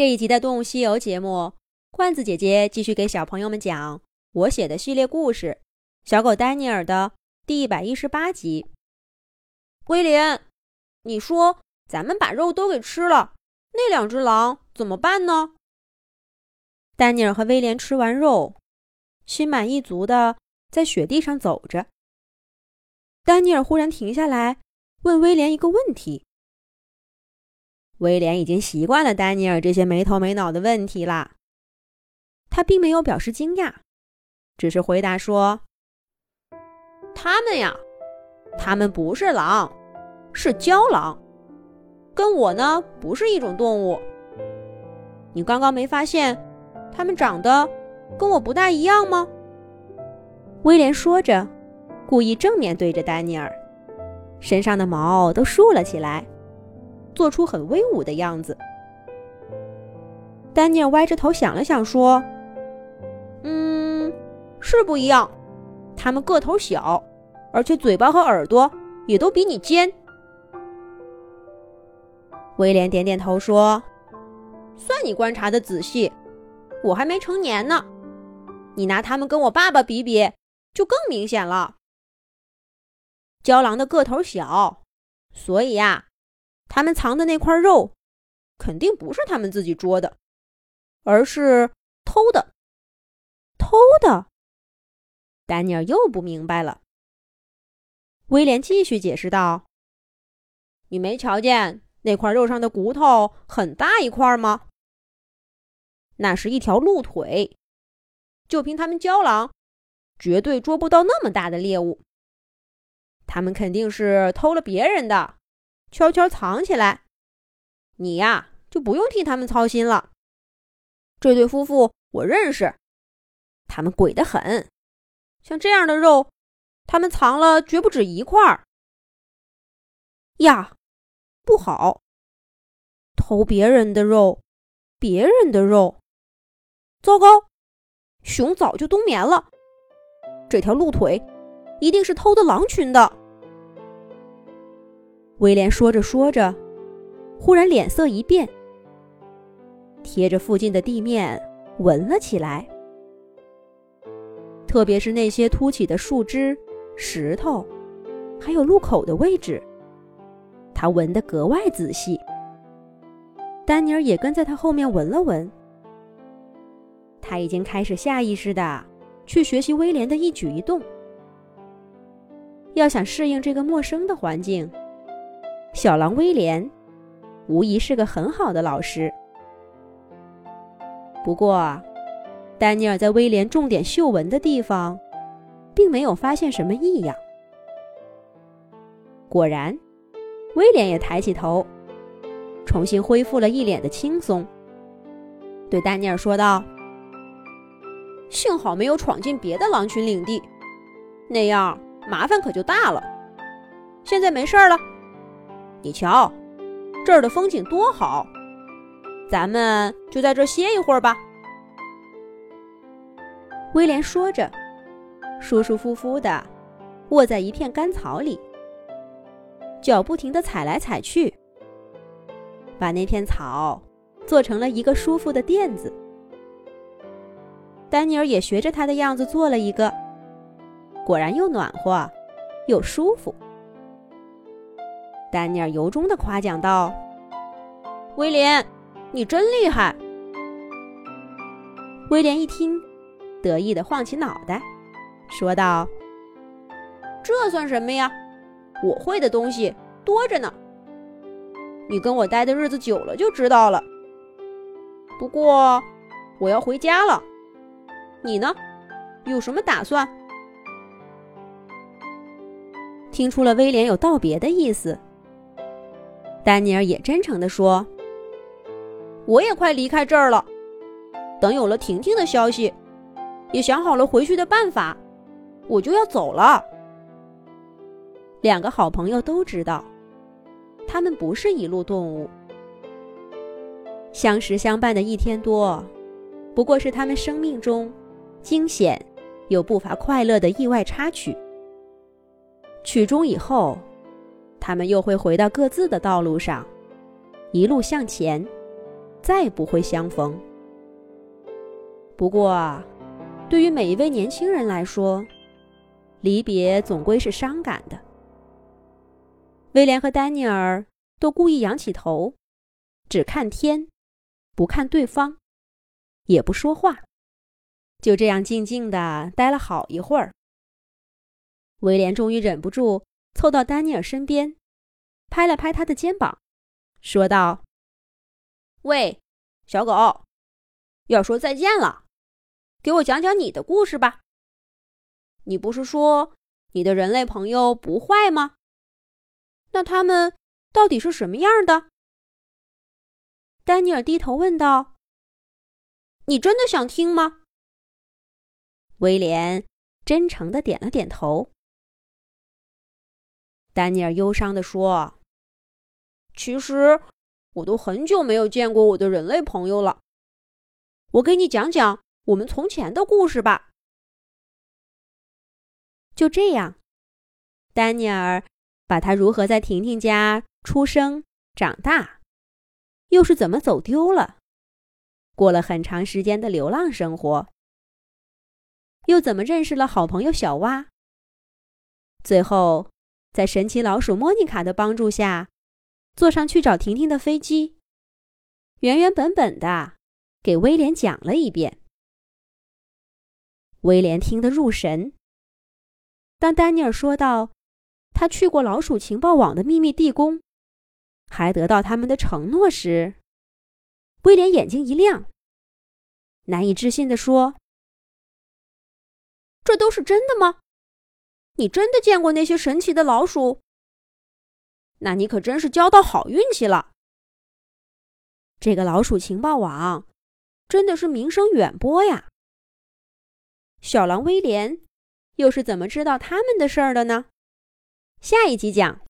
这一集的《动物西游》节目，罐子姐姐继续给小朋友们讲我写的系列故事《小狗丹尼尔》的第一百一十八集。威廉，你说咱们把肉都给吃了，那两只狼怎么办呢？丹尼尔和威廉吃完肉，心满意足的在雪地上走着。丹尼尔忽然停下来，问威廉一个问题。威廉已经习惯了丹尼尔这些没头没脑的问题啦。他并没有表示惊讶，只是回答说：“他们呀，他们不是狼，是郊狼，跟我呢不是一种动物。你刚刚没发现他们长得跟我不大一样吗？”威廉说着，故意正面对着丹尼尔，身上的毛都竖了起来。做出很威武的样子。丹尼尔歪着头想了想，说：“嗯，是不一样。他们个头小，而且嘴巴和耳朵也都比你尖。”威廉点点头说：“算你观察的仔细，我还没成年呢。你拿他们跟我爸爸比比，就更明显了。郊狼的个头小，所以呀。”他们藏的那块肉，肯定不是他们自己捉的，而是偷的。偷的。丹尼尔又不明白了。威廉继续解释道：“你没瞧见那块肉上的骨头很大一块吗？那是一条鹿腿。就凭他们郊狼，绝对捉不到那么大的猎物。他们肯定是偷了别人的。”悄悄藏起来，你呀就不用替他们操心了。这对夫妇我认识，他们鬼得很。像这样的肉，他们藏了绝不止一块儿。呀，不好！偷别人的肉，别人的肉，糟糕！熊早就冬眠了，这条鹿腿一定是偷的狼群的。威廉说着说着，忽然脸色一变，贴着附近的地面闻了起来，特别是那些凸起的树枝、石头，还有路口的位置，他闻得格外仔细。丹尼尔也跟在他后面闻了闻，他已经开始下意识的去学习威廉的一举一动，要想适应这个陌生的环境。小狼威廉，无疑是个很好的老师。不过，丹尼尔在威廉重点嗅闻的地方，并没有发现什么异样。果然，威廉也抬起头，重新恢复了一脸的轻松，对丹尼尔说道：“幸好没有闯进别的狼群领地，那样麻烦可就大了。现在没事了。”你瞧，这儿的风景多好，咱们就在这歇一会儿吧。威廉说着，舒舒服服的卧在一片干草里，脚不停的踩来踩去，把那片草做成了一个舒服的垫子。丹尼尔也学着他的样子做了一个，果然又暖和又舒服。丹尼尔由衷的夸奖道：“威廉，你真厉害。”威廉一听，得意的晃起脑袋，说道：“这算什么呀？我会的东西多着呢。你跟我待的日子久了就知道了。不过，我要回家了。你呢？有什么打算？”听出了威廉有道别的意思。丹尼尔也真诚地说：“我也快离开这儿了。等有了婷婷的消息，也想好了回去的办法，我就要走了。”两个好朋友都知道，他们不是一路动物，相识相伴的一天多，不过是他们生命中惊险又不乏快乐的意外插曲。曲终以后。他们又会回到各自的道路上，一路向前，再不会相逢。不过，对于每一位年轻人来说，离别总归是伤感的。威廉和丹尼尔都故意仰起头，只看天，不看对方，也不说话，就这样静静的待了好一会儿。威廉终于忍不住凑到丹尼尔身边，拍了拍他的肩膀，说道：“喂，小狗，要说再见了，给我讲讲你的故事吧。你不是说你的人类朋友不坏吗？”那他们到底是什么样的？丹尼尔低头问道：“你真的想听吗？”威廉真诚的点了点头。丹尼尔忧伤地说：“其实我都很久没有见过我的人类朋友了。我给你讲讲我们从前的故事吧。”就这样，丹尼尔。把他如何在婷婷家出生、长大，又是怎么走丢了，过了很长时间的流浪生活，又怎么认识了好朋友小蛙，最后在神奇老鼠莫妮卡的帮助下，坐上去找婷婷的飞机，原原本本的给威廉讲了一遍。威廉听得入神。当丹尼尔说到。他去过老鼠情报网的秘密地宫，还得到他们的承诺时，威廉眼睛一亮，难以置信地说：“这都是真的吗？你真的见过那些神奇的老鼠？那你可真是交到好运气了。这个老鼠情报网真的是名声远播呀。小狼威廉又是怎么知道他们的事儿的呢？”下一集讲。